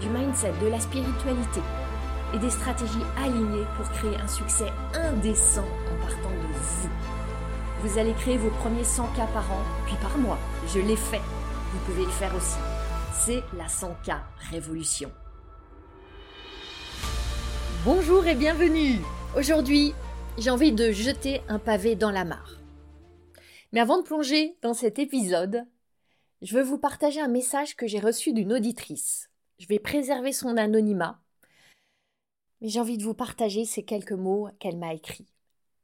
du mindset, de la spiritualité et des stratégies alignées pour créer un succès indécent en partant de vous. Vous allez créer vos premiers 100 k par an, puis par mois. Je l'ai fait. Vous pouvez le faire aussi. C'est la 100K Révolution. Bonjour et bienvenue. Aujourd'hui, j'ai envie de jeter un pavé dans la mare. Mais avant de plonger dans cet épisode, je veux vous partager un message que j'ai reçu d'une auditrice. Je vais préserver son anonymat, mais j'ai envie de vous partager ces quelques mots qu'elle m'a écrits.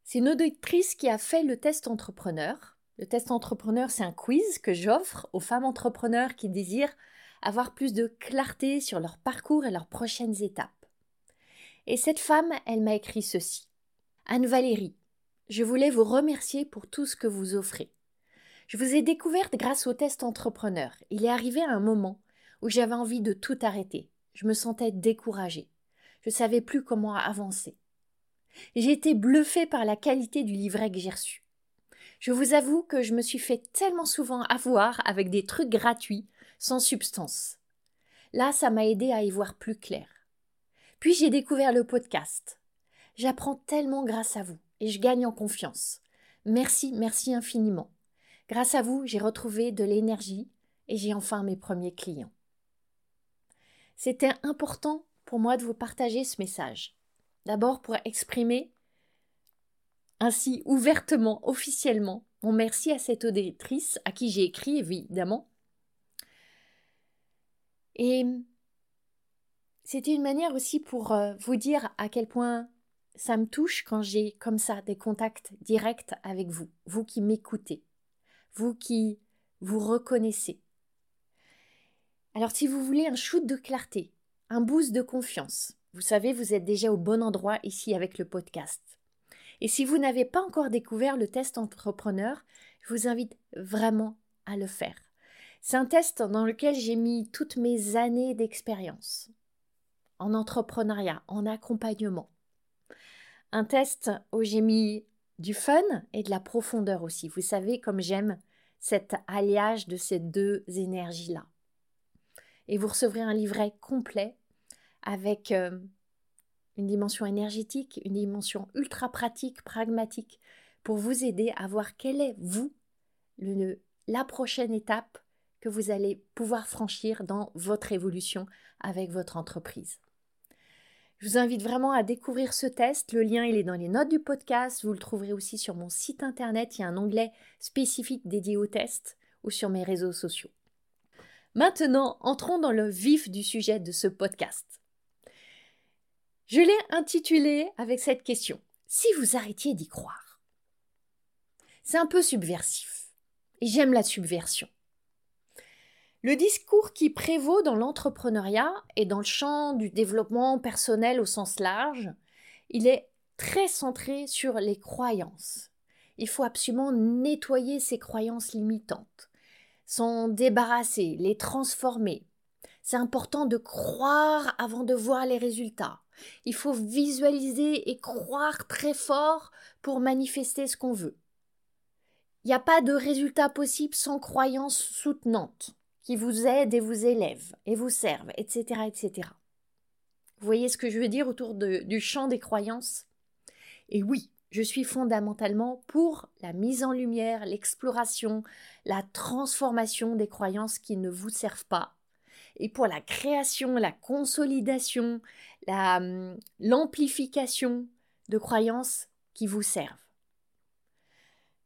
C'est une auditrice qui a fait le test entrepreneur. Le test entrepreneur, c'est un quiz que j'offre aux femmes entrepreneurs qui désirent avoir plus de clarté sur leur parcours et leurs prochaines étapes. Et cette femme, elle m'a écrit ceci. Anne-Valérie, je voulais vous remercier pour tout ce que vous offrez. Je vous ai découverte grâce au test entrepreneur. Il est arrivé un moment où j'avais envie de tout arrêter. Je me sentais découragée. Je ne savais plus comment avancer. J'ai été bluffée par la qualité du livret que j'ai reçu. Je vous avoue que je me suis fait tellement souvent avoir avec des trucs gratuits, sans substance. Là, ça m'a aidé à y voir plus clair. Puis j'ai découvert le podcast. J'apprends tellement grâce à vous et je gagne en confiance. Merci, merci infiniment. Grâce à vous, j'ai retrouvé de l'énergie et j'ai enfin mes premiers clients. C'était important pour moi de vous partager ce message. D'abord pour exprimer ainsi ouvertement, officiellement, mon merci à cette auditrice à qui j'ai écrit évidemment. Et c'était une manière aussi pour euh, vous dire à quel point ça me touche quand j'ai comme ça des contacts directs avec vous, vous qui m'écoutez vous qui vous reconnaissez. Alors si vous voulez un shoot de clarté, un boost de confiance, vous savez, vous êtes déjà au bon endroit ici avec le podcast. Et si vous n'avez pas encore découvert le test entrepreneur, je vous invite vraiment à le faire. C'est un test dans lequel j'ai mis toutes mes années d'expérience en entrepreneuriat, en accompagnement. Un test où j'ai mis du fun et de la profondeur aussi. Vous savez comme j'aime cet alliage de ces deux énergies-là. Et vous recevrez un livret complet avec euh, une dimension énergétique, une dimension ultra pratique, pragmatique, pour vous aider à voir quelle est, vous, la prochaine étape que vous allez pouvoir franchir dans votre évolution avec votre entreprise. Je vous invite vraiment à découvrir ce test. Le lien, il est dans les notes du podcast. Vous le trouverez aussi sur mon site internet. Il y a un onglet spécifique dédié au test ou sur mes réseaux sociaux. Maintenant, entrons dans le vif du sujet de ce podcast. Je l'ai intitulé avec cette question. Si vous arrêtiez d'y croire. C'est un peu subversif. Et j'aime la subversion. Le discours qui prévaut dans l'entrepreneuriat et dans le champ du développement personnel au sens large, il est très centré sur les croyances. Il faut absolument nettoyer ces croyances limitantes, s'en débarrasser, les transformer. C'est important de croire avant de voir les résultats. Il faut visualiser et croire très fort pour manifester ce qu'on veut. Il n'y a pas de résultat possible sans croyance soutenante qui vous aident et vous élèvent et vous servent, etc., etc. Vous voyez ce que je veux dire autour du champ des croyances? Et oui, je suis fondamentalement pour la mise en lumière, l'exploration, la transformation des croyances qui ne vous servent pas, et pour la création, la consolidation, hum, l'amplification de croyances qui vous servent.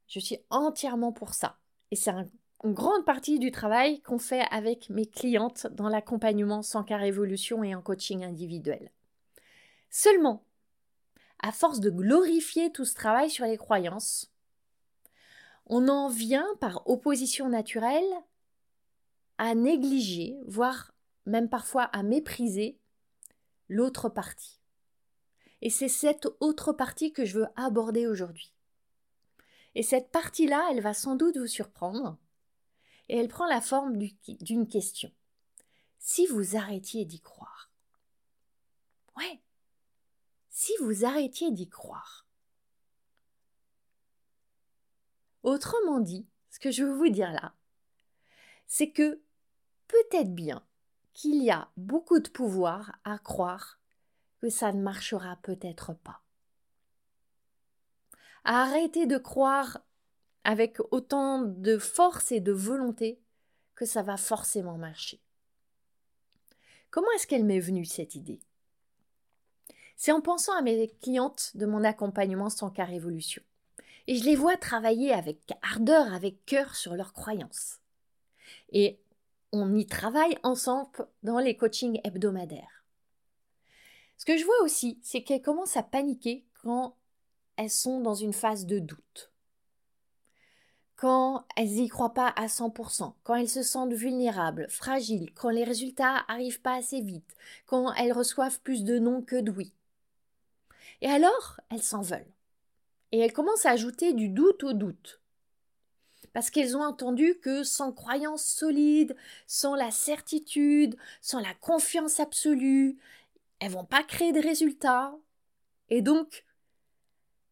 Je suis entièrement pour ça. Et c'est un une grande partie du travail qu'on fait avec mes clientes dans l'accompagnement sans car évolution et en coaching individuel. Seulement, à force de glorifier tout ce travail sur les croyances, on en vient par opposition naturelle à négliger, voire même parfois à mépriser l'autre partie. Et c'est cette autre partie que je veux aborder aujourd'hui. Et cette partie-là, elle va sans doute vous surprendre, et elle prend la forme d'une question. Si vous arrêtiez d'y croire. Ouais. Si vous arrêtiez d'y croire. Autrement dit, ce que je veux vous dire là, c'est que peut-être bien qu'il y a beaucoup de pouvoir à croire que ça ne marchera peut-être pas. Arrêtez de croire avec autant de force et de volonté que ça va forcément marcher. Comment est-ce qu'elle m'est venue cette idée? C'est en pensant à mes clientes de mon accompagnement sans cas révolution. Et je les vois travailler avec ardeur, avec cœur sur leurs croyances. Et on y travaille ensemble dans les coachings hebdomadaires. Ce que je vois aussi, c'est qu'elles commencent à paniquer quand elles sont dans une phase de doute quand elles n'y croient pas à 100%, quand elles se sentent vulnérables, fragiles, quand les résultats arrivent pas assez vite, quand elles reçoivent plus de non que de oui. Et alors, elles s'en veulent. Et elles commencent à ajouter du doute au doute. Parce qu'elles ont entendu que sans croyance solide, sans la certitude, sans la confiance absolue, elles vont pas créer de résultats. Et donc,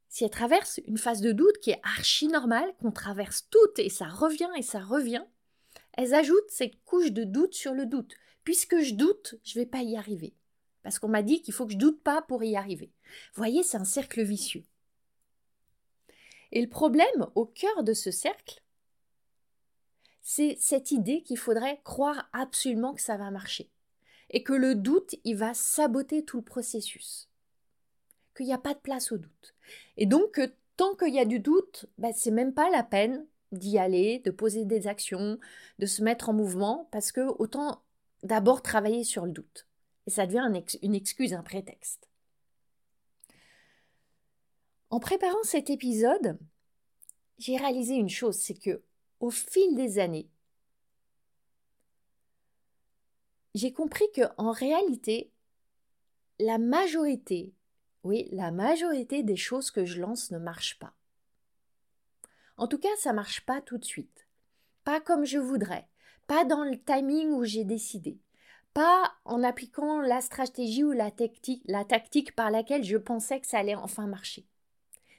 si elles traversent une phase de doute qui est archi normale, qu'on traverse toutes et ça revient et ça revient, elles ajoutent cette couche de doute sur le doute. Puisque je doute, je vais pas y arriver. Parce qu'on m'a dit qu'il faut que je doute pas pour y arriver. Vous voyez, c'est un cercle vicieux. Et le problème au cœur de ce cercle, c'est cette idée qu'il faudrait croire absolument que ça va marcher. Et que le doute, il va saboter tout le processus qu'il n'y a pas de place au doute. Et donc, tant qu'il y a du doute, ben, c'est même pas la peine d'y aller, de poser des actions, de se mettre en mouvement, parce que autant d'abord travailler sur le doute. Et ça devient une excuse, un prétexte. En préparant cet épisode, j'ai réalisé une chose, c'est que au fil des années, j'ai compris que en réalité, la majorité oui, la majorité des choses que je lance ne marchent pas. En tout cas, ça ne marche pas tout de suite. Pas comme je voudrais. Pas dans le timing où j'ai décidé. Pas en appliquant la stratégie ou la tactique, par laquelle je pensais que ça allait enfin marcher.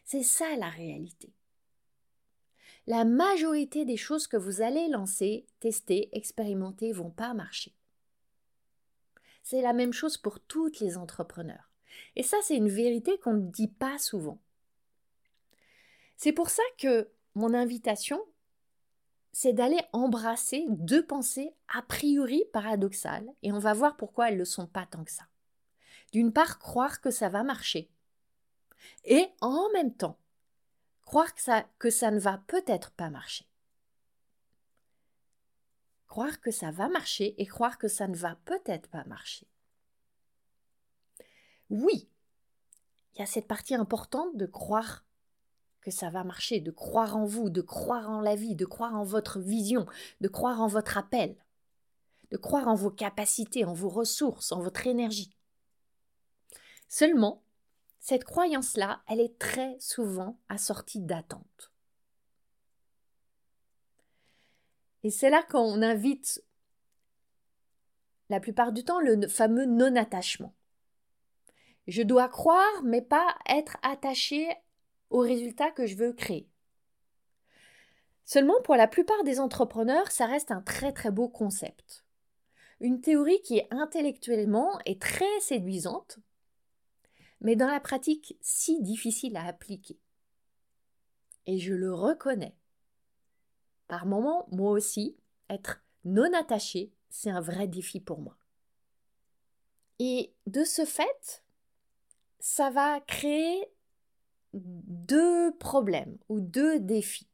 C'est ça la réalité. La majorité des choses que vous allez lancer, tester, expérimenter vont pas marcher. C'est la même chose pour toutes les entrepreneurs. Et ça, c'est une vérité qu'on ne dit pas souvent. C'est pour ça que mon invitation, c'est d'aller embrasser deux pensées a priori paradoxales, et on va voir pourquoi elles ne le sont pas tant que ça. D'une part, croire que ça va marcher, et en même temps, croire que ça, que ça ne va peut-être pas marcher. Croire que ça va marcher et croire que ça ne va peut-être pas marcher. Oui, il y a cette partie importante de croire ça va marcher, de croire en vous, de croire en la vie, de croire en votre vision, de croire en votre appel, de croire en vos capacités, en vos ressources, en votre énergie. Seulement, cette croyance-là, elle est très souvent assortie d'attentes. Et c'est là qu'on invite la plupart du temps le fameux non-attachement. Je dois croire, mais pas être attaché au résultat que je veux créer. Seulement, pour la plupart des entrepreneurs, ça reste un très très beau concept. Une théorie qui est intellectuellement et très séduisante, mais dans la pratique si difficile à appliquer. Et je le reconnais. Par moments, moi aussi, être non attaché, c'est un vrai défi pour moi. Et de ce fait, ça va créer deux problèmes ou deux défis.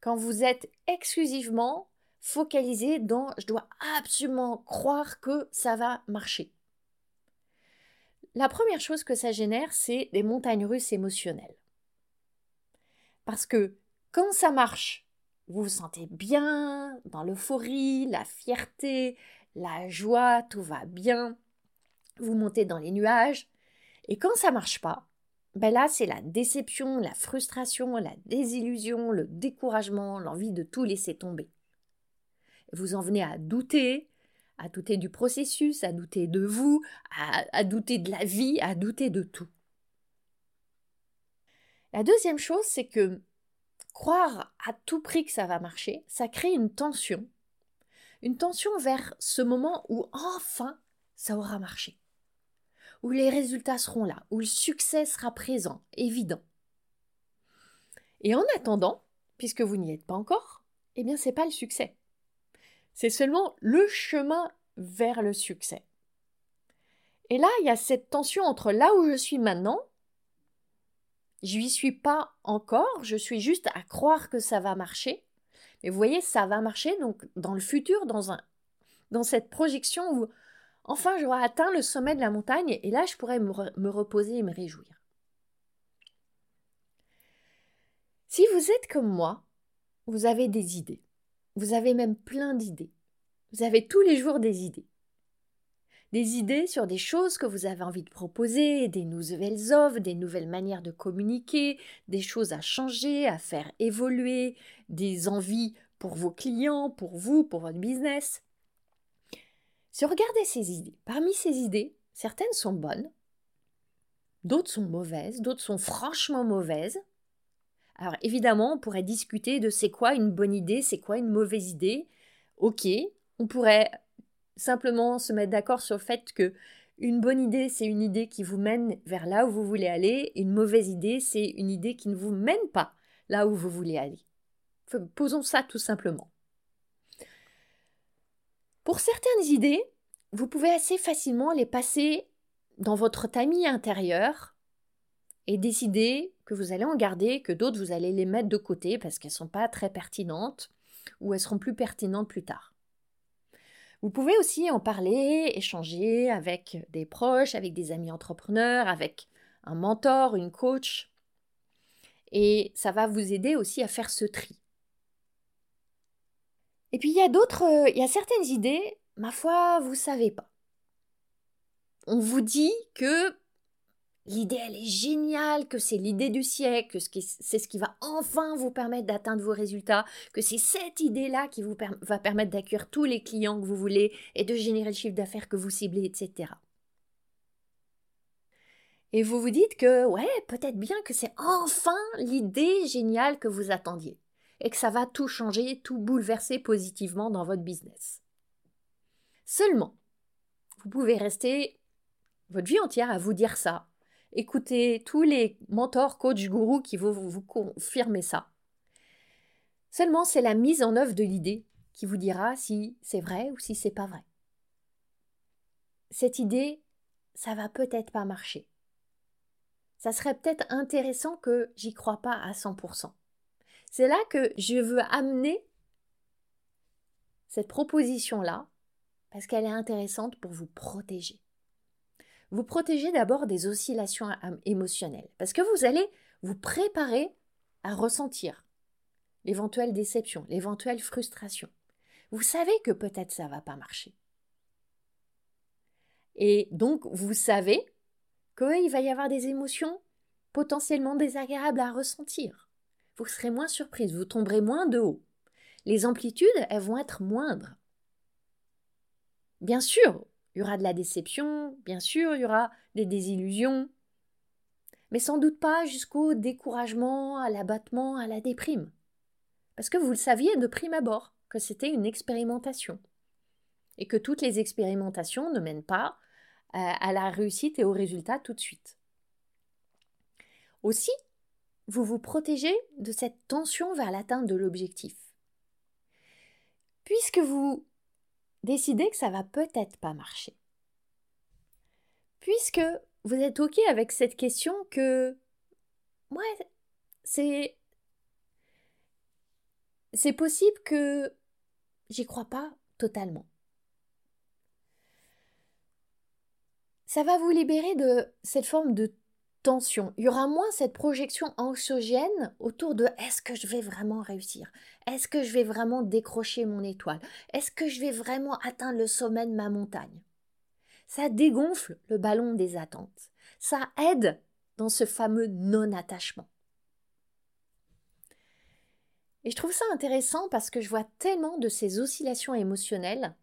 Quand vous êtes exclusivement focalisé dans je dois absolument croire que ça va marcher. La première chose que ça génère, c'est des montagnes russes émotionnelles. Parce que quand ça marche, vous vous sentez bien, dans l'euphorie, la fierté, la joie, tout va bien, vous montez dans les nuages. Et quand ça marche pas, ben là, c'est la déception, la frustration, la désillusion, le découragement, l'envie de tout laisser tomber. Vous en venez à douter, à douter du processus, à douter de vous, à, à douter de la vie, à douter de tout. La deuxième chose, c'est que croire à tout prix que ça va marcher, ça crée une tension. Une tension vers ce moment où enfin ça aura marché où les résultats seront là, où le succès sera présent, évident. Et en attendant, puisque vous n'y êtes pas encore, eh bien c'est pas le succès. C'est seulement le chemin vers le succès. Et là, il y a cette tension entre là où je suis maintenant, je n'y suis pas encore, je suis juste à croire que ça va marcher. Mais vous voyez, ça va marcher donc dans le futur, dans un dans cette projection où Enfin, j'aurai atteint le sommet de la montagne et là, je pourrais me, reposer et me réjouir. Si vous êtes comme moi, vous avez des idées. Vous avez même plein d'idées. Vous avez tous les jours des idées. Des idées sur des choses que vous avez envie de proposer, des nouvelles offres, des nouvelles manières de communiquer, des choses à changer, à faire évoluer, des envies pour vos clients, pour vous, pour votre business. Si on regardait ces idées, parmi ces idées, certaines sont bonnes, d'autres sont mauvaises, d'autres sont franchement mauvaises. Alors évidemment, on pourrait discuter de c'est quoi une bonne idée, c'est quoi une mauvaise idée. Ok, on pourrait simplement se mettre d'accord sur le fait que une bonne idée, c'est une idée qui vous mène vers là où vous voulez aller, une mauvaise idée, c'est une idée qui ne vous mène pas là où vous voulez aller. Posons ça tout simplement. Pour certaines idées, vous pouvez assez facilement les passer dans votre tamis intérieur et décider que vous allez en garder, que d'autres vous allez les mettre de côté parce qu'elles ne sont pas très pertinentes ou elles seront plus pertinentes plus tard. Vous pouvez aussi en parler, échanger avec des proches, avec des amis entrepreneurs, avec un mentor, une coach. Et ça va vous aider aussi à faire ce tri. Et puis il y a d'autres, euh, il y a certaines idées, ma foi, vous savez pas. On vous dit que l'idée elle est géniale, que c'est l'idée du siècle, que c'est ce qui va enfin vous permettre d'atteindre vos résultats, que c'est cette idée-là qui vous permettre d'accueillir tous les clients que vous voulez et de générer le chiffre d'affaires que vous ciblez, etc. Et vous vous dites que, ouais, peut-être bien que c'est enfin l'idée géniale que vous attendiez et que ça va tout changer, tout bouleverser positivement dans votre business. Seulement, vous pouvez rester votre vie entière à vous dire ça, écouter tous les mentors, coachs, gourous qui vont vous confirmer ça. Seulement, c'est la mise en œuvre de l'idée qui vous dira si c'est vrai ou si c'est pas vrai. Cette idée, ça va peut-être pas marcher. Ça serait peut-être intéressant que j'y crois pas à 100%. C'est là que je veux amener cette proposition-là, parce qu'elle est intéressante pour vous protéger. Vous protéger d'abord des oscillations émotionnelles, parce que vous allez vous préparer à ressentir l'éventuelle déception, l'éventuelle frustration. Vous savez que peut-être ça va pas marcher. Et donc, vous savez qu'il va y avoir des émotions potentiellement désagréables à ressentir vous serez moins surprise, vous tomberez moins de haut. Les amplitudes, elles vont être moindres. Bien sûr, il y aura de la déception, bien sûr, il y aura des désillusions, mais sans doute pas jusqu'au découragement, à l'abattement, à la déprime. Parce que vous le saviez de prime abord, que c'était une expérimentation. Et que toutes les expérimentations ne mènent pas euh, à la réussite et au résultat tout de suite. Aussi, vous vous protégez de cette tension vers l'atteinte de l'objectif. Puisque vous décidez que ça va peut-être pas marcher. Puisque vous êtes OK avec cette question que ouais, c'est c'est possible que j'y crois pas totalement. Ça va vous libérer de cette forme de tension, il y aura moins cette projection anxiogène autour de est-ce que je vais vraiment réussir? Est-ce que je vais vraiment décrocher mon étoile? Est-ce que je vais vraiment atteindre le sommet de ma montagne? Ça dégonfle le ballon des attentes. Ça aide dans ce fameux non-attachement. Et je trouve ça intéressant parce que je vois tellement de ces oscillations émotionnelles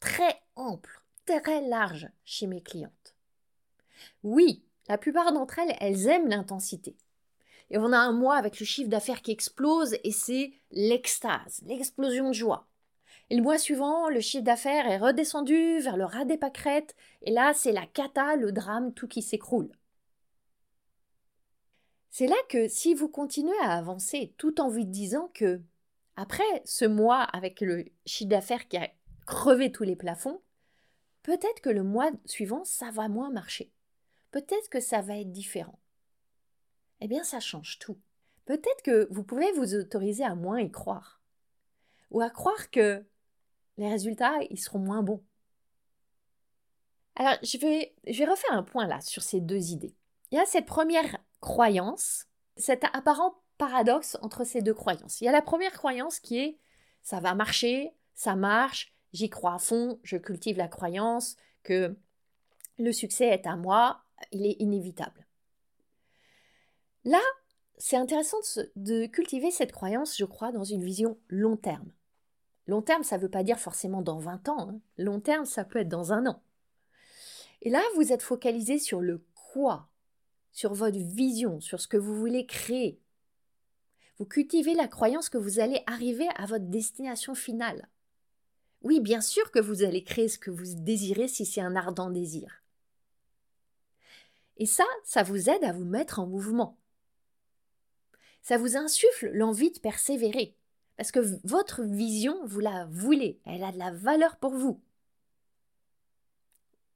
très amples, très larges chez mes clientes. Oui, la plupart d'entre elles, elles aiment l'intensité. Et on a un mois avec le chiffre d'affaires qui explose et c'est l'extase, l'explosion de joie. Et le mois suivant, le chiffre d'affaires est redescendu vers le ras des pâquerettes et là, c'est la cata, le drame, tout qui s'écroule. C'est là que si vous continuez à avancer tout en vous disant que, après ce mois avec le chiffre d'affaires qui a crevé tous les plafonds, peut-être que le mois suivant, ça va moins marcher peut-être que ça va être différent. Eh bien, ça change tout. Peut-être que vous pouvez vous autoriser à moins y croire. Ou à croire que les résultats, ils seront moins bons. Alors, je vais, je vais refaire un point là sur ces deux idées. Il y a cette première croyance, cet apparent paradoxe entre ces deux croyances. Il y a la première croyance qui est ça va marcher, ça marche, j'y crois à fond, je cultive la croyance que le succès est à moi, il est inévitable. Là, c'est intéressant de, cultiver cette croyance, je crois, dans une vision long terme. Long terme, ça ne veut pas dire forcément dans 20 ans. Hein. Long terme, ça peut être dans un an. Et là, vous êtes focalisé sur le quoi, sur votre vision, sur ce que vous voulez créer. Vous cultivez la croyance que vous allez arriver à votre destination finale. Oui, bien sûr que vous allez créer ce que vous désirez si c'est un ardent désir. Et ça, ça vous aide à vous mettre en mouvement. Ça vous insuffle l'envie de persévérer. Parce que votre vision, vous la voulez. Elle a de la valeur pour vous.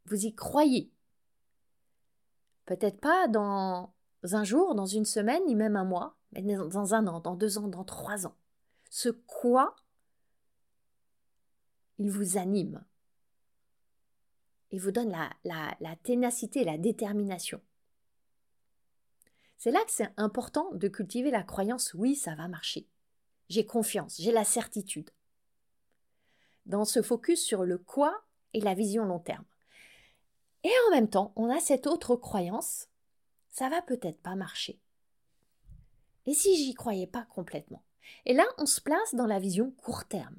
Vous y croyez. Peut-être pas dans un jour, dans une semaine, ni même un mois, mais dans un an, dans deux ans, dans trois ans. Ce quoi, il vous anime il vous donne la, la, la ténacité, la détermination. C'est là que c'est important de cultiver la croyance oui, ça va marcher. J'ai confiance, j'ai la certitude. Dans ce focus sur le quoi et la vision long terme. Et en même temps, on a cette autre croyance ça va peut-être pas marcher. Et si j'y croyais pas complètement? Et là, on se place dans la vision court terme.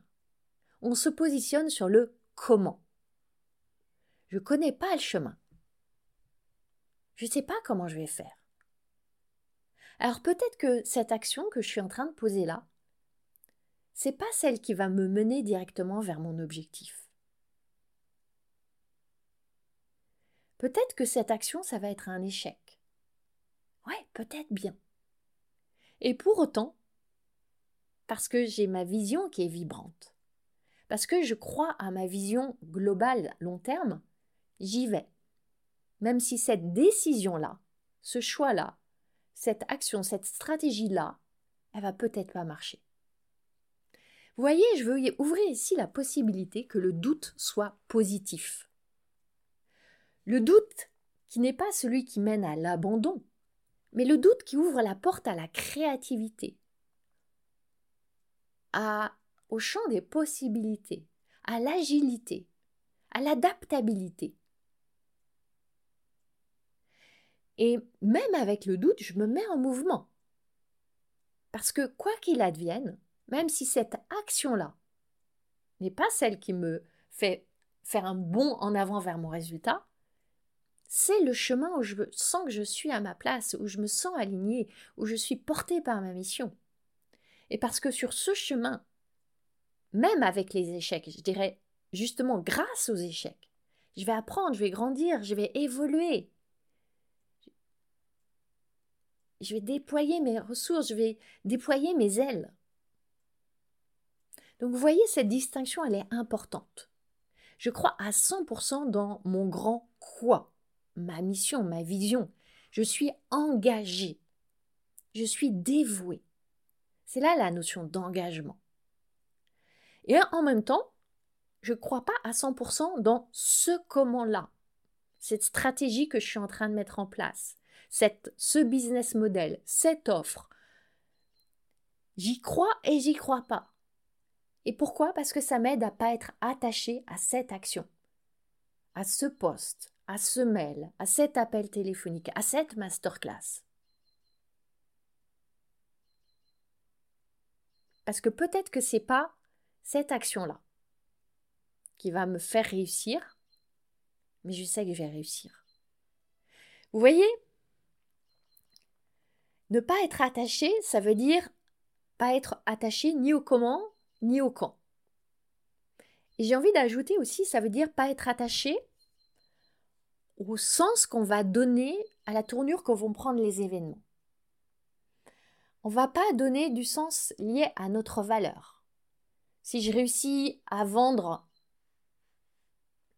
On se positionne sur le comment. Je ne connais pas le chemin. Je ne sais pas comment je vais faire. Alors peut-être que cette action que je suis en train de poser là, c'est pas celle qui va me mener directement vers mon objectif. Peut-être que cette action, ça va être un échec. Ouais, peut-être bien. Et pour autant, parce que j'ai ma vision qui est vibrante, parce que je crois à ma vision globale long terme, j'y vais. Même si cette décision-là, ce choix-là, cette action, cette stratégie-là, elle va peut-être pas marcher. Vous voyez, je veux ouvrir ici la possibilité que le doute soit positif. Le doute qui n'est pas celui qui mène à l'abandon, mais le doute qui ouvre la porte à la créativité, au champ des possibilités, à l'agilité, à l'adaptabilité. Et même avec le doute, je me mets en mouvement. Parce que quoi qu'il advienne, même si cette action-là n'est pas celle qui me fait faire un bond en avant vers mon résultat, c'est le chemin où je sens que je suis à ma place, où je me sens alignée, où je suis portée par ma mission. Et parce que sur ce chemin, même avec les échecs, je dirais justement grâce aux échecs, je vais apprendre, je vais grandir, je vais évoluer, je vais déployer mes ressources, je vais déployer mes ailes. Donc vous voyez, cette distinction, elle est importante. Je crois à 100% dans mon grand quoi, ma mission, ma vision. Je suis engagée. Je suis dévouée. C'est là la notion d'engagement. Et en même temps, je ne crois pas à 100% dans ce comment-là, cette stratégie que je suis en train de mettre en place, cette, ce business model, cette offre, j'y crois et j'y crois pas. Et pourquoi? Parce que ça m'aide à pas être attaché à cette action, à ce poste, à ce mail, à cet appel téléphonique, à cette masterclass. Parce que peut-être que c'est pas cette action-là qui va me faire réussir, mais je sais que je vais réussir. Vous voyez? Ne pas être attaché, ça veut dire pas être attaché ni au comment, ni au quand. Et j'ai envie d'ajouter aussi, ça veut dire pas être attaché au sens qu'on va donner à la tournure que vont prendre les événements. On va pas donner du sens lié à notre valeur. Si je réussis à vendre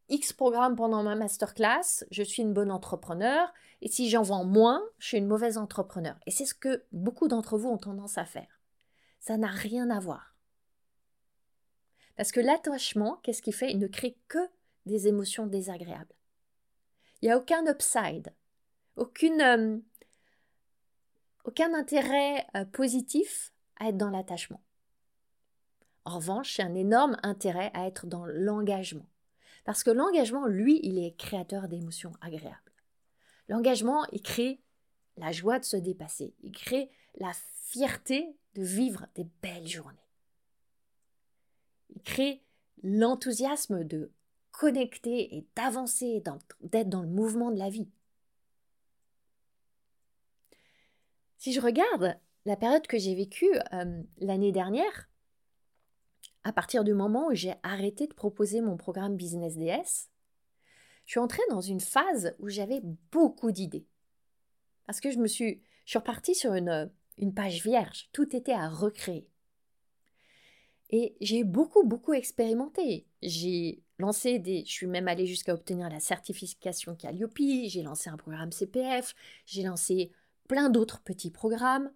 X programmes pendant ma masterclass, je suis une bonne entrepreneur, et si j'en vends moins, je suis une mauvaise entrepreneur. Et c'est ce que beaucoup d'entre vous ont tendance à faire. Ça n'a rien à voir. Parce que l'attachement, qu'est-ce qu'il fait? Il ne crée que des émotions désagréables. Il n'y a aucun upside, aucune, euh, aucun intérêt euh, positif à être dans l'attachement. En revanche, c'est un énorme intérêt à être dans l'engagement. Parce que l'engagement, lui, il est créateur d'émotions agréables. L'engagement, il crée la joie de se dépasser. Il crée la fierté de vivre des belles journées. Il crée l'enthousiasme de connecter et d'avancer, d'être dans le mouvement de la vie. Si je regarde la période que j'ai vécue euh, l'année dernière, à partir du moment où j'ai arrêté de proposer mon programme Business DS, je suis entrée dans une phase où j'avais beaucoup d'idées. Parce que je me suis, je suis repartie sur une, une page vierge, tout était à recréer. Et j'ai beaucoup, beaucoup expérimenté. J'ai lancé des. Je suis même allée jusqu'à obtenir la certification Calliope, j'ai lancé un programme CPF, j'ai lancé plein d'autres petits programmes.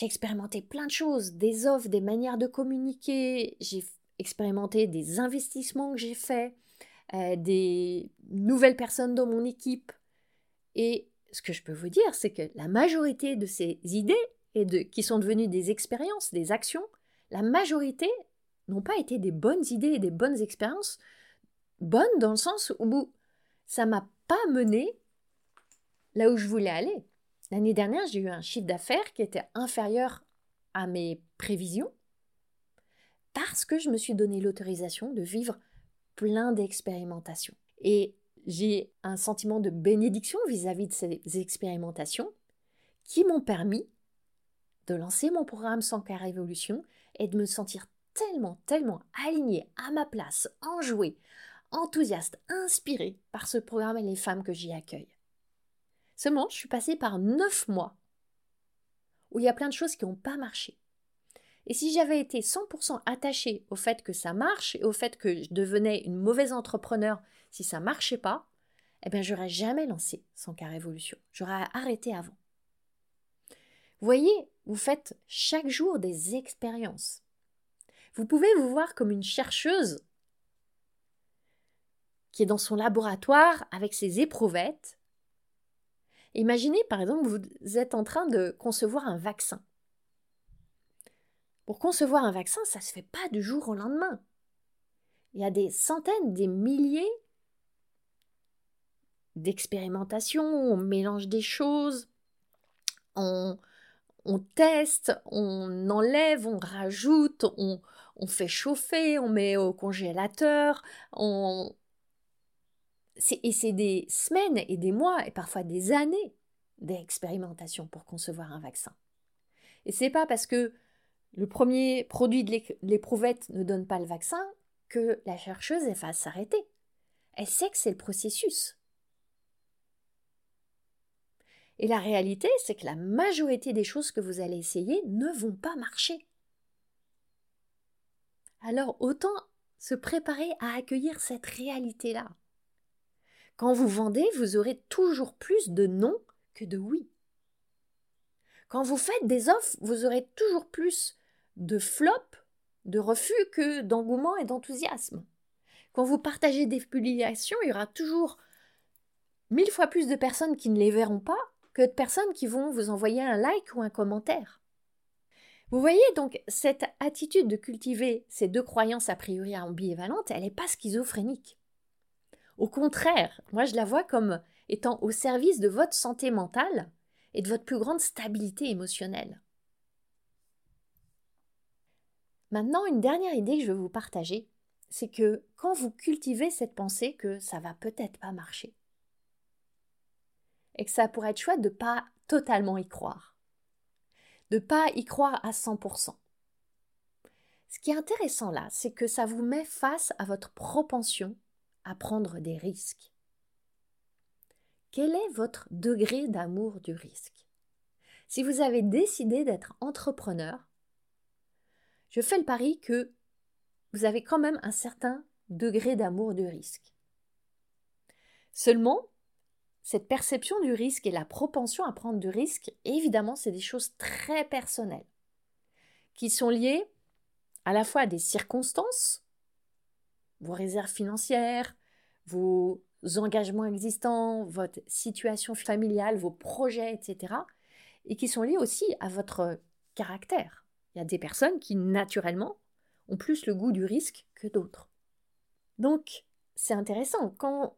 J'ai expérimenté plein de choses, des offres, des manières de communiquer, j'ai expérimenté des investissements que j'ai faits, euh, des nouvelles personnes dans mon équipe. Et ce que je peux vous dire, c'est que la majorité de ces idées et de, qui sont devenues des expériences, des actions, la majorité n'ont pas été des bonnes idées et des bonnes expériences, bonnes dans le sens où ça m'a pas mené là où je voulais aller. L'année dernière, j'ai eu un chiffre d'affaires qui était inférieur à mes prévisions parce que je me suis donné l'autorisation de vivre plein d'expérimentations. Et j'ai un sentiment de bénédiction vis-à-vis de ces expérimentations qui m'ont permis de lancer mon programme sans cas révolution et de me sentir tellement, tellement alignée à ma place, enjouée, enthousiaste, inspirée par ce programme et les femmes que j'y accueille. Seulement, je suis passée par neuf mois où il y a plein de choses qui n'ont pas marché. Et si j'avais été 100% attachée au fait que ça marche et au fait que je devenais une mauvaise entrepreneur si ça marchait pas, eh bien, j'aurais jamais lancé sans cas révolution. J'aurais arrêté avant. Vous voyez, vous faites chaque jour des expériences. Vous pouvez vous voir comme une chercheuse qui est dans son laboratoire avec ses éprouvettes. Imaginez par exemple, vous êtes en train de concevoir un vaccin. Pour concevoir un vaccin, ça ne se fait pas du jour au lendemain. Il y a des centaines, des milliers d'expérimentations, on mélange des choses, on, on teste, on enlève, on rajoute, on, fait chauffer, on met au congélateur, on... Et c'est des semaines et des mois et parfois des années d'expérimentation pour concevoir un vaccin. Et c'est pas parce que le premier produit de l'éprouvette ne donne pas le vaccin que la chercheuse va s'arrêter. Elle sait que c'est le processus. Et la réalité, c'est que la majorité des choses que vous allez essayer ne vont pas marcher. Alors autant se préparer à accueillir cette réalité-là. Quand vous vendez, vous aurez toujours plus de non que de oui. Quand vous faites des offres, vous aurez toujours plus de flop, de refus que d'engouement et d'enthousiasme. Quand vous partagez des publications, il y aura toujours mille fois plus de personnes qui ne les verront pas que de personnes qui vont vous envoyer un like ou un commentaire. Vous voyez donc cette attitude de cultiver ces deux croyances a priori ambivalentes, elle n'est pas schizophrénique. Au contraire, moi je la vois comme étant au service de votre santé mentale et de votre plus grande stabilité émotionnelle. Maintenant, une dernière idée que je veux vous partager, c'est que quand vous cultivez cette pensée que ça va peut-être pas marcher, et que ça pourrait être chouette de pas totalement y croire, de pas y croire à 100%. Ce qui est intéressant là, c'est que ça vous met face à votre propension à prendre des risques. Quel est votre degré d'amour du risque? Si vous avez décidé d'être entrepreneur, je fais le pari que vous avez quand même un certain degré d'amour du risque. Seulement, cette perception du risque et la propension à prendre du risque, évidemment, c'est des choses très personnelles, qui sont liées à la fois à des circonstances, vos réserves financières, vos engagements existants, votre situation familiale, vos projets, etc., et qui sont liées aussi à votre caractère. Il y a des personnes qui, naturellement, ont plus le goût du risque que d'autres. Donc, c'est intéressant. Quand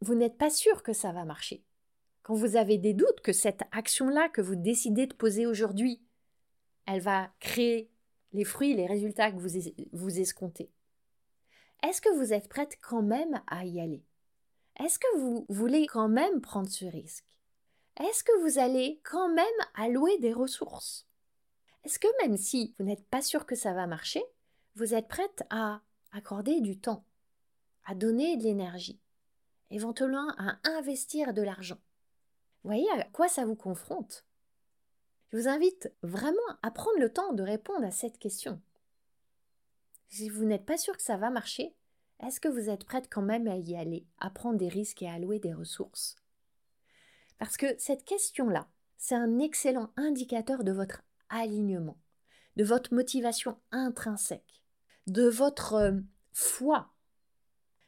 vous n'êtes pas sûr que ça va marcher, quand vous avez des doutes que cette action-là que vous décidez de poser aujourd'hui, elle va créer les fruits, les résultats que vous, vous escomptez, est-ce que vous êtes prête quand même à y aller? Est-ce que vous voulez quand même prendre ce risque? Est-ce que vous allez quand même allouer des ressources? Est-ce que même si vous n'êtes pas sûr que ça va marcher, vous êtes prête à accorder du temps, à donner de l'énergie, éventuellement à investir de l'argent? Voyez à quoi ça vous confronte? Je vous invite vraiment à prendre le temps de répondre à cette question. Si vous n'êtes pas sûr que ça va marcher, est-ce que vous êtes prête quand même à y aller, à prendre des risques et à allouer des ressources? Parce que cette question-là, c'est un excellent indicateur de votre alignement, de votre motivation intrinsèque, de votre euh, foi,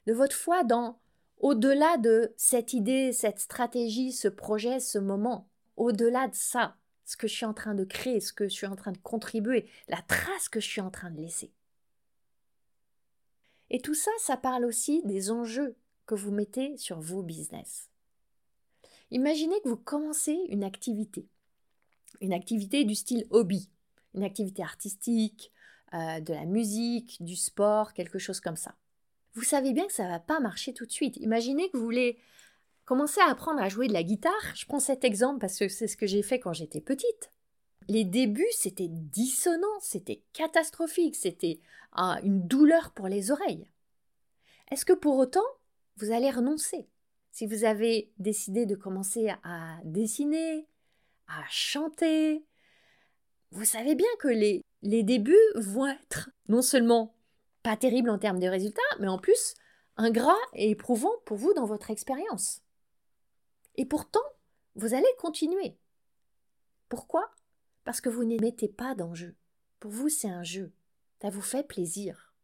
de votre foi dans au-delà de cette idée, cette stratégie, ce projet, ce moment, au-delà de ça, ce que je suis en train de créer, ce que je suis en train de contribuer, la trace que je suis en train de laisser. Et tout ça, ça parle aussi des enjeux que vous mettez sur vos business. Imaginez que vous commencez une activité, une activité du style hobby, une activité artistique, euh, de la musique, du sport, quelque chose comme ça. Vous savez bien que ça ne va pas marcher tout de suite. Imaginez que vous voulez commencer à apprendre à jouer de la guitare. Je prends cet exemple parce que c'est ce que j'ai fait quand j'étais petite. Les débuts, c'était dissonant, c'était catastrophique, c'était une douleur pour les oreilles. Est-ce que pour autant, vous allez renoncer? Si vous avez décidé de commencer à dessiner, à chanter, vous savez bien que les, les débuts vont être non seulement pas terribles en termes de résultats, mais en plus ingrats et éprouvants pour vous dans votre expérience. Et pourtant, vous allez continuer. Pourquoi? Parce que vous n'y mettez pas d'enjeu. Pour vous, c'est un jeu. Ça vous fait plaisir.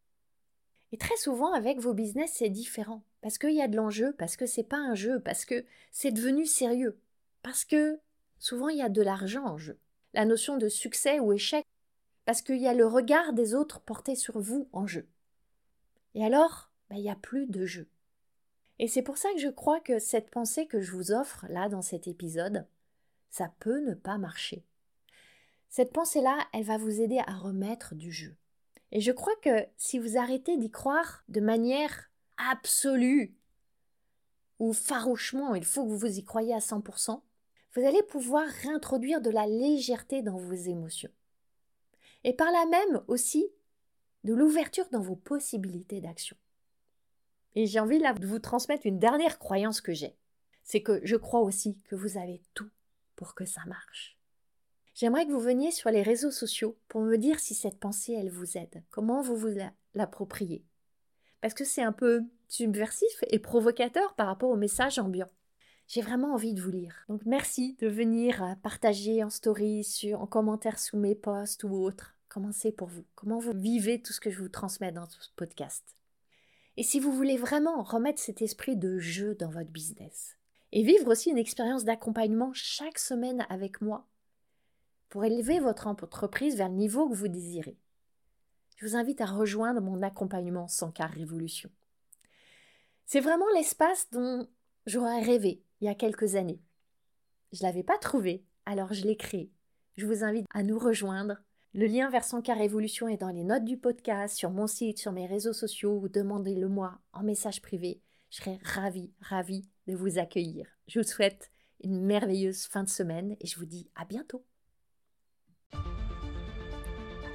Et très souvent, avec vos business, c'est différent. Parce qu'il y a de l'enjeu, parce que c'est pas un jeu, parce que c'est devenu sérieux. Parce que souvent, il y a de l'argent en jeu la notion de succès ou échec, parce qu'il y a le regard des autres porté sur vous en jeu. Et alors, ben, il n'y a plus de jeu. Et c'est pour ça que je crois que cette pensée que je vous offre là dans cet épisode, ça peut ne pas marcher. Cette pensée-là, elle va vous aider à remettre du jeu. Et je crois que si vous arrêtez d'y croire de manière absolue ou farouchement, il faut que vous y croyez à 100%, vous allez pouvoir réintroduire de la légèreté dans vos émotions. Et par là même aussi de l'ouverture dans vos possibilités d'action. Et j'ai envie de vous transmettre une dernière croyance que j'ai. C'est que je crois aussi que vous avez tout pour que ça marche. J'aimerais que vous veniez sur les réseaux sociaux pour me dire si cette pensée, elle vous aide. Comment vous vous l'appropriez? Parce que c'est un peu subversif et provocateur par rapport au message ambiant j'ai vraiment envie de vous lire. Donc merci de venir euh, partager en story, sur, en commentaire sous mes posts ou autres. Comment c'est pour vous? Comment vous vivez tout ce que je vous transmets dans ce podcast? Et si vous voulez vraiment remettre cet esprit de jeu dans votre business, et vivre aussi une expérience d'accompagnement chaque semaine avec moi pour élever votre entreprise vers le niveau que vous désirez. Je vous invite à rejoindre mon accompagnement sans car révolution. C'est vraiment l'espace dont j'aurais rêvé il y a quelques années. Je ne l'avais pas trouvé, alors je l'ai créé. Je vous invite à nous rejoindre. Le lien vers son car évolution est dans les notes du podcast, sur mon site, sur mes réseaux sociaux ou demandez-le moi en message privé. Je serai ravie, ravie de vous accueillir. Je vous souhaite une merveilleuse fin de semaine et je vous dis à bientôt.